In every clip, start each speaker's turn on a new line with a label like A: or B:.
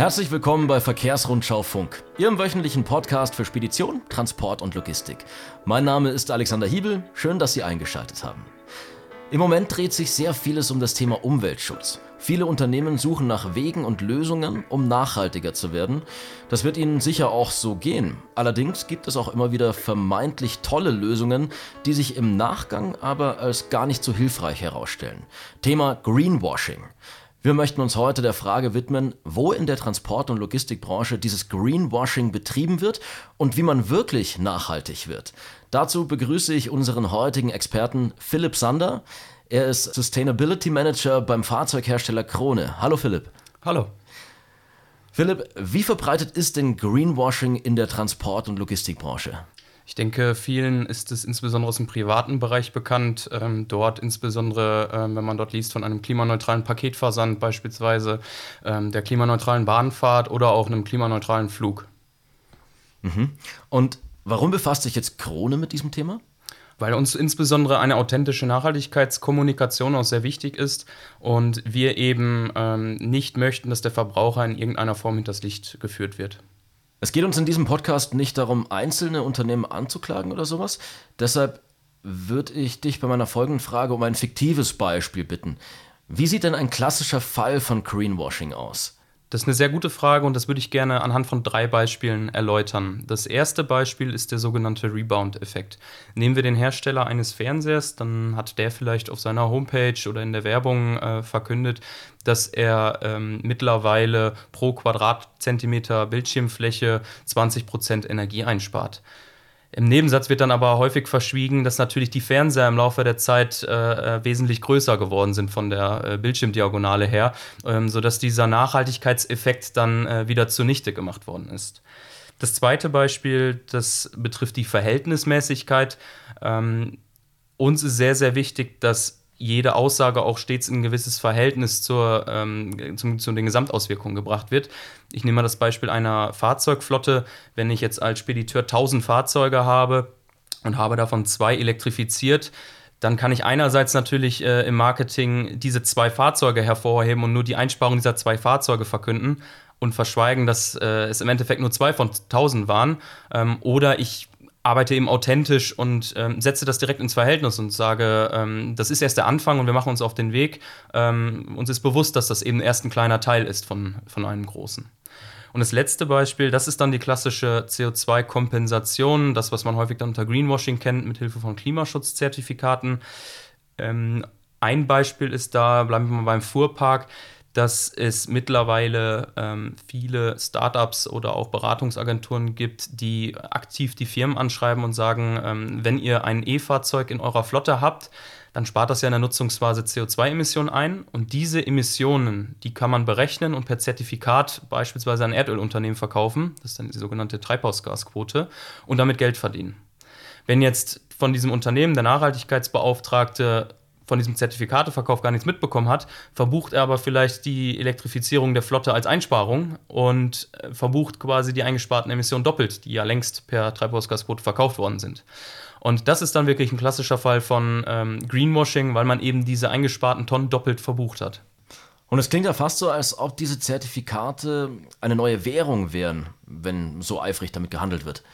A: Herzlich willkommen bei Verkehrsrundschau Funk, Ihrem wöchentlichen Podcast für Spedition, Transport und Logistik. Mein Name ist Alexander Hiebel, schön, dass Sie eingeschaltet haben. Im Moment dreht sich sehr vieles um das Thema Umweltschutz. Viele Unternehmen suchen nach Wegen und Lösungen, um nachhaltiger zu werden. Das wird ihnen sicher auch so gehen. Allerdings gibt es auch immer wieder vermeintlich tolle Lösungen, die sich im Nachgang aber als gar nicht so hilfreich herausstellen. Thema Greenwashing. Wir möchten uns heute der Frage widmen, wo in der Transport- und Logistikbranche dieses Greenwashing betrieben wird und wie man wirklich nachhaltig wird. Dazu begrüße ich unseren heutigen Experten Philipp Sander. Er ist Sustainability Manager beim Fahrzeughersteller Krone. Hallo Philipp.
B: Hallo.
A: Philipp, wie verbreitet ist denn Greenwashing in der Transport- und Logistikbranche?
B: Ich denke, vielen ist es insbesondere aus dem privaten Bereich bekannt. Ähm, dort insbesondere, ähm, wenn man dort liest von einem klimaneutralen Paketversand beispielsweise, ähm, der klimaneutralen Bahnfahrt oder auch einem klimaneutralen Flug.
A: Mhm. Und warum befasst sich jetzt Krone mit diesem Thema?
B: weil uns insbesondere eine authentische Nachhaltigkeitskommunikation auch sehr wichtig ist und wir eben ähm, nicht möchten, dass der Verbraucher in irgendeiner Form hinters Licht geführt wird.
A: Es geht uns in diesem Podcast nicht darum, einzelne Unternehmen anzuklagen oder sowas. Deshalb würde ich dich bei meiner folgenden Frage um ein fiktives Beispiel bitten. Wie sieht denn ein klassischer Fall von Greenwashing aus?
B: Das ist eine sehr gute Frage und das würde ich gerne anhand von drei Beispielen erläutern. Das erste Beispiel ist der sogenannte Rebound-Effekt. Nehmen wir den Hersteller eines Fernsehers, dann hat der vielleicht auf seiner Homepage oder in der Werbung äh, verkündet, dass er ähm, mittlerweile pro Quadratzentimeter Bildschirmfläche 20% Energie einspart. Im Nebensatz wird dann aber häufig verschwiegen, dass natürlich die Fernseher im Laufe der Zeit äh, äh, wesentlich größer geworden sind von der äh, Bildschirmdiagonale her, ähm, sodass dieser Nachhaltigkeitseffekt dann äh, wieder zunichte gemacht worden ist. Das zweite Beispiel, das betrifft die Verhältnismäßigkeit. Ähm, uns ist sehr, sehr wichtig, dass jede Aussage auch stets in ein gewisses Verhältnis zur, ähm, zum, zu den Gesamtauswirkungen gebracht wird. Ich nehme mal das Beispiel einer Fahrzeugflotte. Wenn ich jetzt als Spediteur 1000 Fahrzeuge habe und habe davon zwei elektrifiziert, dann kann ich einerseits natürlich äh, im Marketing diese zwei Fahrzeuge hervorheben und nur die Einsparung dieser zwei Fahrzeuge verkünden und verschweigen, dass äh, es im Endeffekt nur zwei von 1000 waren. Ähm, oder ich arbeite eben authentisch und ähm, setze das direkt ins Verhältnis und sage, ähm, das ist erst der Anfang und wir machen uns auf den Weg. Ähm, uns ist bewusst, dass das eben erst ein kleiner Teil ist von, von einem großen. Und das letzte Beispiel, das ist dann die klassische CO2-Kompensation, das, was man häufig dann unter Greenwashing kennt, mit Hilfe von Klimaschutzzertifikaten. Ähm, ein Beispiel ist da, bleiben wir mal beim Fuhrpark dass es mittlerweile ähm, viele Startups oder auch Beratungsagenturen gibt, die aktiv die Firmen anschreiben und sagen, ähm, wenn ihr ein E-Fahrzeug in eurer Flotte habt, dann spart das ja in der Nutzungsphase CO2-Emissionen ein. Und diese Emissionen, die kann man berechnen und per Zertifikat beispielsweise an Erdölunternehmen verkaufen. Das ist dann die sogenannte Treibhausgasquote und damit Geld verdienen. Wenn jetzt von diesem Unternehmen der Nachhaltigkeitsbeauftragte von diesem Zertifikateverkauf gar nichts mitbekommen hat, verbucht er aber vielleicht die Elektrifizierung der Flotte als Einsparung und äh, verbucht quasi die eingesparten Emissionen doppelt, die ja längst per Treibhausgasquote verkauft worden sind. Und das ist dann wirklich ein klassischer Fall von ähm, Greenwashing, weil man eben diese eingesparten Tonnen doppelt verbucht hat.
A: Und es klingt ja fast so, als ob diese Zertifikate eine neue Währung wären, wenn so eifrig damit gehandelt wird.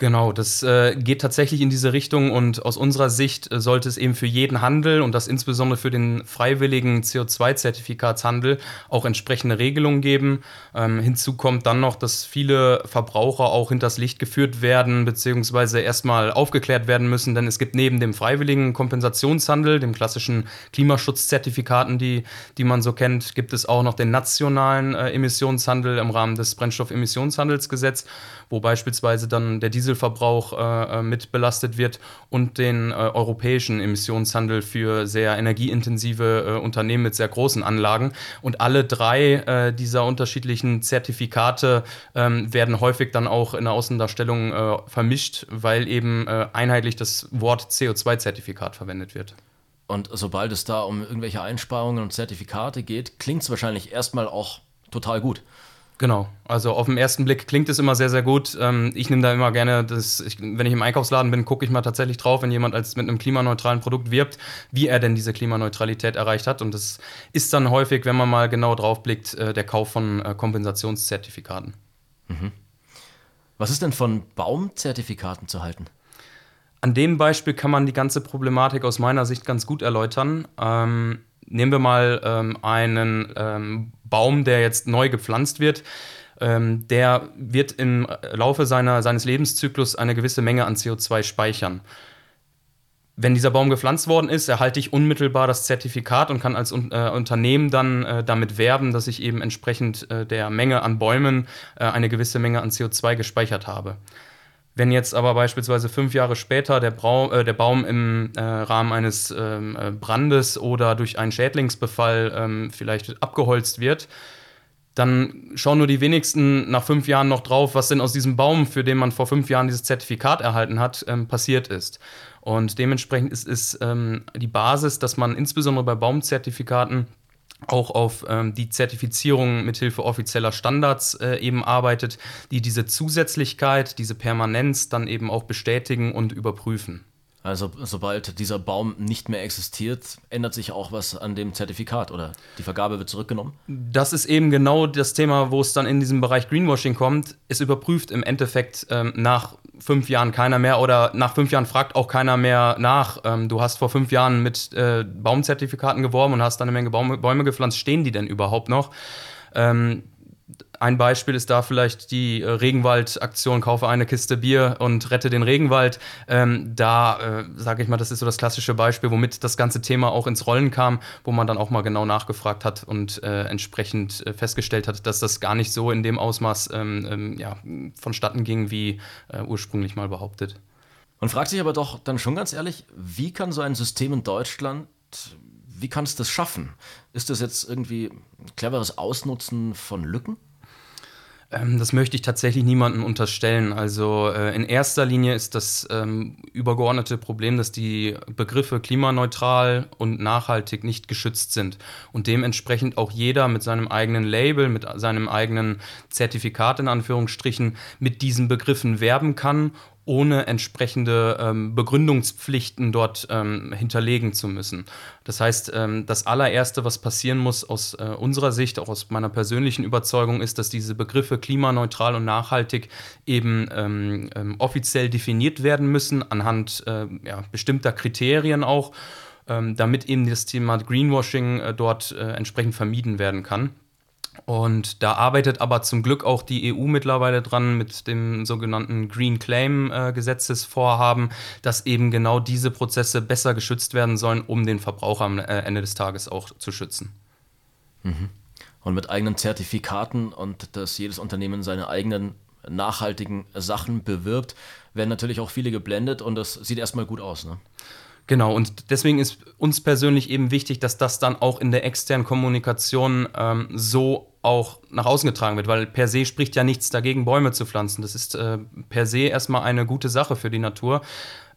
B: Genau, das äh, geht tatsächlich in diese Richtung und aus unserer Sicht äh, sollte es eben für jeden Handel und das insbesondere für den freiwilligen CO2-Zertifikatshandel auch entsprechende Regelungen geben. Ähm, hinzu kommt dann noch, dass viele Verbraucher auch hinters Licht geführt werden beziehungsweise erstmal aufgeklärt werden müssen, denn es gibt neben dem freiwilligen Kompensationshandel, dem klassischen Klimaschutzzertifikaten, die, die man so kennt, gibt es auch noch den nationalen äh, Emissionshandel im Rahmen des Brennstoffemissionshandelsgesetzes, wo beispielsweise dann der Diesel Dieselverbrauch äh, äh, mit belastet wird und den äh, europäischen Emissionshandel für sehr energieintensive äh, Unternehmen mit sehr großen Anlagen. Und alle drei äh, dieser unterschiedlichen Zertifikate ähm, werden häufig dann auch in der Außendarstellung äh, vermischt, weil eben einheitlich das Wort CO2-Zertifikat verwendet wird.
A: Und sobald es da um irgendwelche Einsparungen und Zertifikate geht, klingt es wahrscheinlich erstmal auch total gut.
B: Genau. Also auf den ersten Blick klingt es immer sehr, sehr gut. Ähm, ich nehme da immer gerne, das, ich, wenn ich im Einkaufsladen bin, gucke ich mal tatsächlich drauf, wenn jemand als mit einem klimaneutralen Produkt wirbt, wie er denn diese Klimaneutralität erreicht hat. Und das ist dann häufig, wenn man mal genau drauf blickt, äh, der Kauf von äh, Kompensationszertifikaten.
A: Mhm. Was ist denn von Baumzertifikaten zu halten?
B: An dem Beispiel kann man die ganze Problematik aus meiner Sicht ganz gut erläutern. Ähm, nehmen wir mal ähm, einen ähm, Baum, der jetzt neu gepflanzt wird. Ähm, der wird im Laufe seiner, seines Lebenszyklus eine gewisse Menge an CO2 speichern. Wenn dieser Baum gepflanzt worden ist, erhalte ich unmittelbar das Zertifikat und kann als äh, Unternehmen dann äh, damit werben, dass ich eben entsprechend äh, der Menge an Bäumen äh, eine gewisse Menge an CO2 gespeichert habe. Wenn jetzt aber beispielsweise fünf Jahre später der, Brau äh, der Baum im äh, Rahmen eines ähm, äh, Brandes oder durch einen Schädlingsbefall ähm, vielleicht abgeholzt wird, dann schauen nur die wenigsten nach fünf Jahren noch drauf, was denn aus diesem Baum, für den man vor fünf Jahren dieses Zertifikat erhalten hat, ähm, passiert ist. Und dementsprechend ist, ist ähm, die Basis, dass man insbesondere bei Baumzertifikaten auch auf ähm, die Zertifizierung mithilfe offizieller Standards äh, eben arbeitet, die diese Zusätzlichkeit, diese Permanenz dann eben auch bestätigen und überprüfen.
A: Also sobald dieser Baum nicht mehr existiert, ändert sich auch was an dem Zertifikat oder die Vergabe wird zurückgenommen?
B: Das ist eben genau das Thema, wo es dann in diesem Bereich Greenwashing kommt. Es überprüft im Endeffekt ähm, nach fünf Jahren keiner mehr oder nach fünf Jahren fragt auch keiner mehr nach. Ähm, du hast vor fünf Jahren mit äh, Baumzertifikaten geworben und hast dann eine Menge Baume, Bäume gepflanzt. Stehen die denn überhaupt noch? Ähm, ein Beispiel ist da vielleicht die äh, Regenwald-Aktion, kaufe eine Kiste Bier und rette den Regenwald. Ähm, da äh, sage ich mal, das ist so das klassische Beispiel, womit das ganze Thema auch ins Rollen kam, wo man dann auch mal genau nachgefragt hat und äh, entsprechend äh, festgestellt hat, dass das gar nicht so in dem Ausmaß ähm, ähm, ja, vonstatten ging, wie äh, ursprünglich mal behauptet.
A: Man fragt sich aber doch dann schon ganz ehrlich, wie kann so ein System in Deutschland wie kann es das schaffen? Ist das jetzt irgendwie ein cleveres Ausnutzen von Lücken?
B: Ähm, das möchte ich tatsächlich niemandem unterstellen. Also äh, in erster Linie ist das ähm, übergeordnete Problem, dass die Begriffe klimaneutral und nachhaltig nicht geschützt sind und dementsprechend auch jeder mit seinem eigenen Label, mit seinem eigenen Zertifikat in Anführungsstrichen mit diesen Begriffen werben kann ohne entsprechende ähm, Begründungspflichten dort ähm, hinterlegen zu müssen. Das heißt, ähm, das allererste, was passieren muss aus äh, unserer Sicht, auch aus meiner persönlichen Überzeugung, ist, dass diese Begriffe klimaneutral und nachhaltig eben ähm, ähm, offiziell definiert werden müssen, anhand äh, ja, bestimmter Kriterien auch, ähm, damit eben das Thema Greenwashing äh, dort äh, entsprechend vermieden werden kann. Und da arbeitet aber zum Glück auch die EU mittlerweile dran mit dem sogenannten Green Claim äh, Gesetzesvorhaben, dass eben genau diese Prozesse besser geschützt werden sollen, um den Verbraucher am äh, Ende des Tages auch zu schützen.
A: Mhm. Und mit eigenen Zertifikaten und dass jedes Unternehmen seine eigenen nachhaltigen Sachen bewirbt, werden natürlich auch viele geblendet und das sieht erstmal gut aus. Ne?
B: Genau, und deswegen ist uns persönlich eben wichtig, dass das dann auch in der externen Kommunikation ähm, so auch nach außen getragen wird, weil per se spricht ja nichts dagegen, Bäume zu pflanzen. Das ist äh, per se erstmal eine gute Sache für die Natur.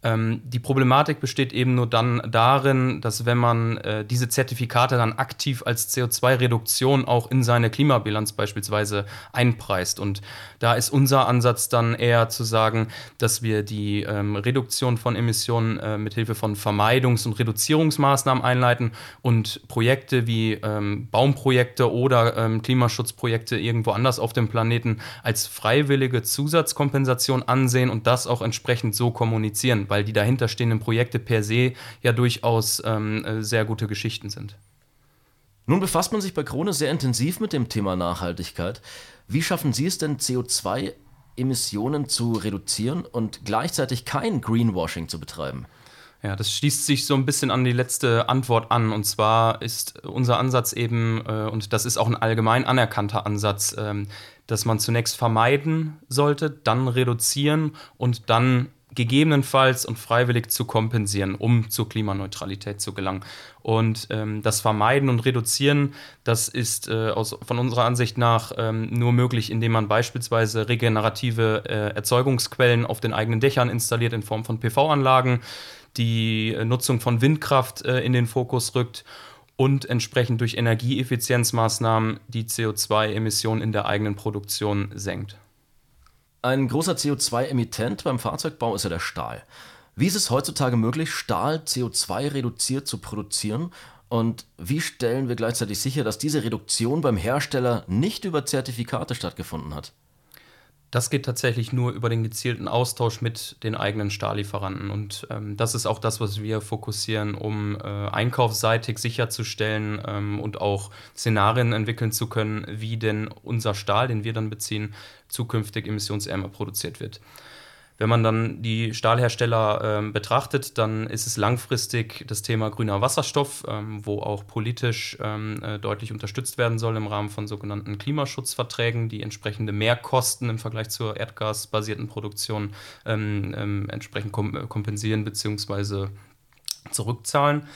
B: Ähm, die Problematik besteht eben nur dann darin, dass wenn man äh, diese Zertifikate dann aktiv als CO2-Reduktion auch in seine Klimabilanz beispielsweise einpreist. Und da ist unser Ansatz dann eher zu sagen, dass wir die ähm, Reduktion von Emissionen äh, mithilfe von Vermeidungs- und Reduzierungsmaßnahmen einleiten und Projekte wie ähm, Baumprojekte oder ähm, Klimaschutzprojekte irgendwo anders auf dem Planeten als freiwillige Zusatzkompensation ansehen und das auch entsprechend so kommunizieren weil die dahinterstehenden Projekte per se ja durchaus ähm, äh, sehr gute Geschichten sind.
A: Nun befasst man sich bei Krone sehr intensiv mit dem Thema Nachhaltigkeit. Wie schaffen Sie es denn, CO2-Emissionen zu reduzieren und gleichzeitig kein Greenwashing zu betreiben?
B: Ja, das schließt sich so ein bisschen an die letzte Antwort an. Und zwar ist unser Ansatz eben, äh, und das ist auch ein allgemein anerkannter Ansatz, ähm, dass man zunächst vermeiden sollte, dann reduzieren und dann gegebenenfalls und freiwillig zu kompensieren, um zur Klimaneutralität zu gelangen. Und ähm, das Vermeiden und Reduzieren, das ist äh, aus, von unserer Ansicht nach ähm, nur möglich, indem man beispielsweise regenerative äh, Erzeugungsquellen auf den eigenen Dächern installiert in Form von PV-Anlagen, die äh, Nutzung von Windkraft äh, in den Fokus rückt und entsprechend durch Energieeffizienzmaßnahmen die CO2-Emissionen in der eigenen Produktion senkt.
A: Ein großer CO2-Emittent beim Fahrzeugbau ist ja der Stahl. Wie ist es heutzutage möglich, Stahl CO2 reduziert zu produzieren? Und wie stellen wir gleichzeitig sicher, dass diese Reduktion beim Hersteller nicht über Zertifikate stattgefunden hat?
B: Das geht tatsächlich nur über den gezielten Austausch mit den eigenen Stahllieferanten. Und ähm, das ist auch das, was wir fokussieren, um äh, einkaufsseitig sicherzustellen ähm, und auch Szenarien entwickeln zu können, wie denn unser Stahl, den wir dann beziehen, zukünftig emissionsärmer produziert wird. Wenn man dann die Stahlhersteller äh, betrachtet, dann ist es langfristig das Thema grüner Wasserstoff, ähm, wo auch politisch ähm, äh, deutlich unterstützt werden soll im Rahmen von sogenannten Klimaschutzverträgen, die entsprechende Mehrkosten im Vergleich zur erdgasbasierten Produktion ähm, ähm entsprechend kom kompensieren bzw. zurückzahlen.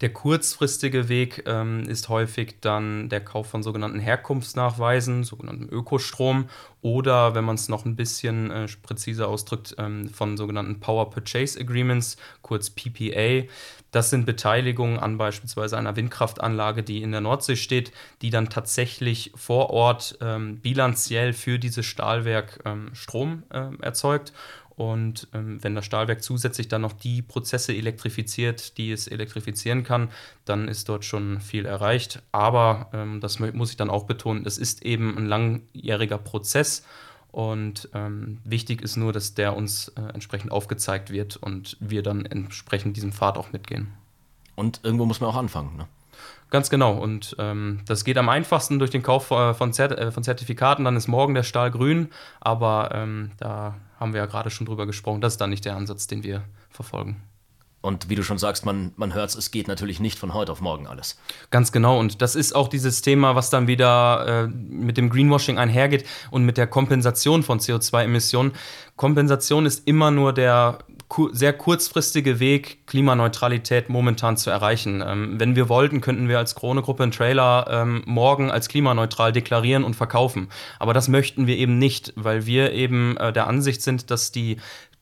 B: Der kurzfristige Weg ähm, ist häufig dann der Kauf von sogenannten Herkunftsnachweisen, sogenannten Ökostrom oder, wenn man es noch ein bisschen äh, präziser ausdrückt, ähm, von sogenannten Power Purchase Agreements, kurz PPA. Das sind Beteiligungen an beispielsweise einer Windkraftanlage, die in der Nordsee steht, die dann tatsächlich vor Ort ähm, bilanziell für dieses Stahlwerk ähm, Strom äh, erzeugt und ähm, wenn das Stahlwerk zusätzlich dann noch die Prozesse elektrifiziert, die es elektrifizieren kann, dann ist dort schon viel erreicht. Aber ähm, das muss ich dann auch betonen, es ist eben ein langjähriger Prozess. Und ähm, wichtig ist nur, dass der uns äh, entsprechend aufgezeigt wird und wir dann entsprechend diesem Pfad auch mitgehen.
A: Und irgendwo muss man auch anfangen, ne?
B: Ganz genau. Und ähm, das geht am einfachsten durch den Kauf äh, von, Zert äh, von, Zertifikaten. Dann ist morgen der Stahl grün. Aber ähm, da haben wir ja gerade schon drüber gesprochen. Das ist dann nicht der Ansatz, den wir verfolgen.
A: Und wie du schon sagst, man, man hört es, es geht natürlich nicht von heute auf morgen alles.
B: Ganz genau. Und das ist auch dieses Thema, was dann wieder äh, mit dem Greenwashing einhergeht und mit der Kompensation von CO2-Emissionen. Kompensation ist immer nur der sehr kurzfristige Weg, Klimaneutralität momentan zu erreichen. Ähm, wenn wir wollten, könnten wir als Krone-Gruppe einen Trailer ähm, morgen als klimaneutral deklarieren und verkaufen. Aber das möchten wir eben nicht, weil wir eben äh, der Ansicht sind, dass die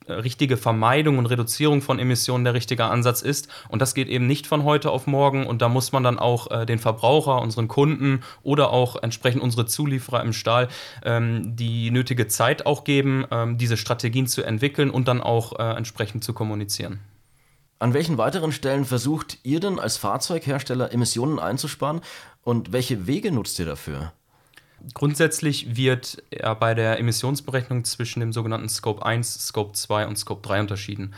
B: richtige Vermeidung und Reduzierung von Emissionen der richtige Ansatz ist. Und das geht eben nicht von heute auf morgen. Und da muss man dann auch äh, den Verbraucher, unseren Kunden oder auch entsprechend unsere Zulieferer im Stahl ähm, die nötige Zeit auch geben, ähm, diese Strategien zu entwickeln und dann auch äh, entsprechend zu kommunizieren.
A: An welchen weiteren Stellen versucht ihr denn als Fahrzeughersteller Emissionen einzusparen und welche Wege nutzt ihr dafür?
B: Grundsätzlich wird bei der Emissionsberechnung zwischen dem sogenannten Scope 1, Scope 2 und Scope 3 unterschieden.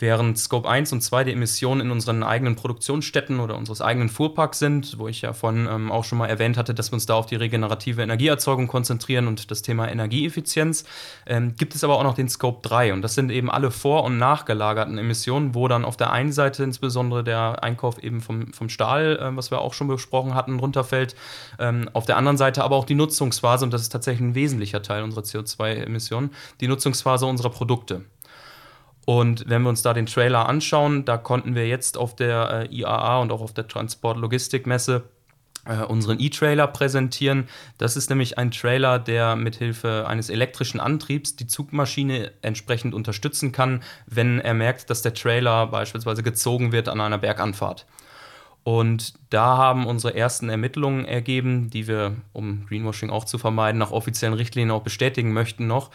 B: Während Scope 1 und 2 die Emissionen in unseren eigenen Produktionsstätten oder unseres eigenen Fuhrparks sind, wo ich ja vorhin ähm, auch schon mal erwähnt hatte, dass wir uns da auf die regenerative Energieerzeugung konzentrieren und das Thema Energieeffizienz, ähm, gibt es aber auch noch den Scope 3 und das sind eben alle vor- und nachgelagerten Emissionen, wo dann auf der einen Seite insbesondere der Einkauf eben vom, vom Stahl, äh, was wir auch schon besprochen hatten, runterfällt, ähm, auf der anderen Seite aber auch die Nutzungsphase und das ist tatsächlich ein wesentlicher Teil unserer CO2-Emissionen, die Nutzungsphase unserer Produkte. Und wenn wir uns da den Trailer anschauen, da konnten wir jetzt auf der äh, IAA und auch auf der Transport-Logistik-Messe äh, unseren E-Trailer präsentieren. Das ist nämlich ein Trailer, der mithilfe eines elektrischen Antriebs die Zugmaschine entsprechend unterstützen kann, wenn er merkt, dass der Trailer beispielsweise gezogen wird an einer Berganfahrt. Und da haben unsere ersten Ermittlungen ergeben, die wir, um Greenwashing auch zu vermeiden, nach offiziellen Richtlinien auch bestätigen möchten noch,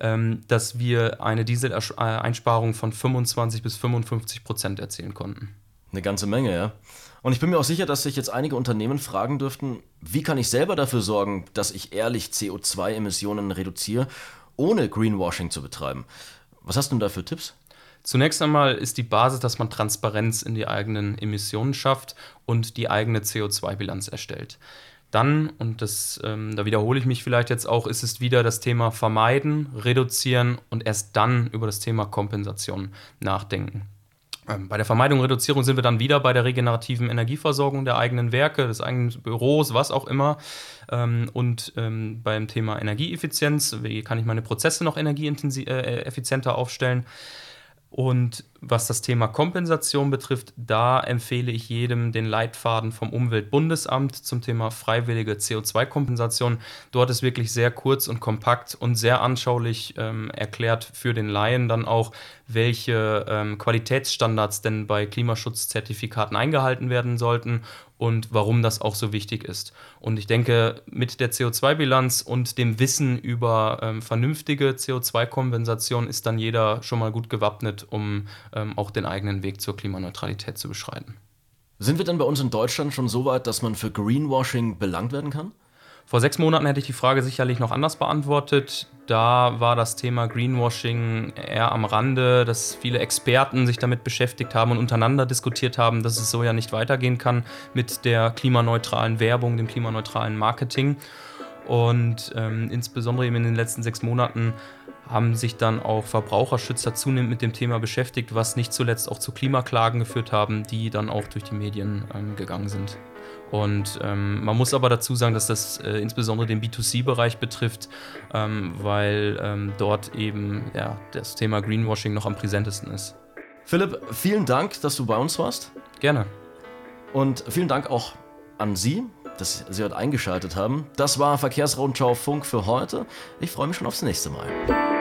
B: ähm, dass wir eine Dieseleinsparung von 25 bis 55 Prozent erzielen konnten.
A: Eine ganze Menge, ja. Und ich bin mir auch sicher, dass sich jetzt einige Unternehmen fragen dürften, wie kann ich selber dafür sorgen, dass ich ehrlich CO2-Emissionen reduziere, ohne Greenwashing zu betreiben. Was hast du denn da für Tipps?
B: Zunächst einmal ist die Basis, dass man Transparenz in die eigenen Emissionen schafft und die eigene CO2-Bilanz erstellt. Dann, und das, ähm, da wiederhole ich mich vielleicht jetzt auch, ist es wieder das Thema Vermeiden, Reduzieren und erst dann über das Thema Kompensation nachdenken. Ähm, bei der Vermeidung und Reduzierung sind wir dann wieder bei der regenerativen Energieversorgung der eigenen Werke, des eigenen Büros, was auch immer. Ähm, und ähm, beim Thema Energieeffizienz, wie kann ich meine Prozesse noch energieeffizienter äh, aufstellen? Und Was das Thema Kompensation betrifft, da empfehle ich jedem den Leitfaden vom Umweltbundesamt zum Thema freiwillige CO2-Kompensation. Dort ist wirklich sehr kurz und kompakt und sehr anschaulich ähm, erklärt für den Laien dann auch, welche ähm, Qualitätsstandards denn bei Klimaschutzzertifikaten eingehalten werden sollten und warum das auch so wichtig ist. Und ich denke, mit der CO2-Bilanz und dem Wissen über ähm, vernünftige CO2-Kompensation ist dann jeder schon mal gut gewappnet, um auch den eigenen Weg zur Klimaneutralität zu beschreiten.
A: Sind wir denn bei uns in Deutschland schon so weit, dass man für Greenwashing belangt werden kann?
B: Vor sechs Monaten hätte ich die Frage sicherlich noch anders beantwortet. Da war das Thema Greenwashing eher am Rande, dass viele Experten sich damit beschäftigt haben und untereinander diskutiert haben, dass es so ja nicht weitergehen kann mit der klimaneutralen Werbung, dem klimaneutralen Marketing. Und ähm, insbesondere eben in den letzten sechs Monaten haben sich dann auch Verbraucherschützer zunehmend mit dem Thema beschäftigt, was nicht zuletzt auch zu Klimaklagen geführt haben, die dann auch durch die Medien ähm, gegangen sind. Und ähm, man muss aber dazu sagen, dass das äh, insbesondere den B2C-Bereich betrifft, ähm, weil ähm, dort eben ja, das Thema Greenwashing noch am präsentesten ist.
A: Philipp, vielen Dank, dass du bei uns warst.
B: Gerne.
A: Und vielen Dank auch an Sie, dass Sie heute eingeschaltet haben. Das war Verkehrsrundschau Funk für heute. Ich freue mich schon aufs nächste Mal.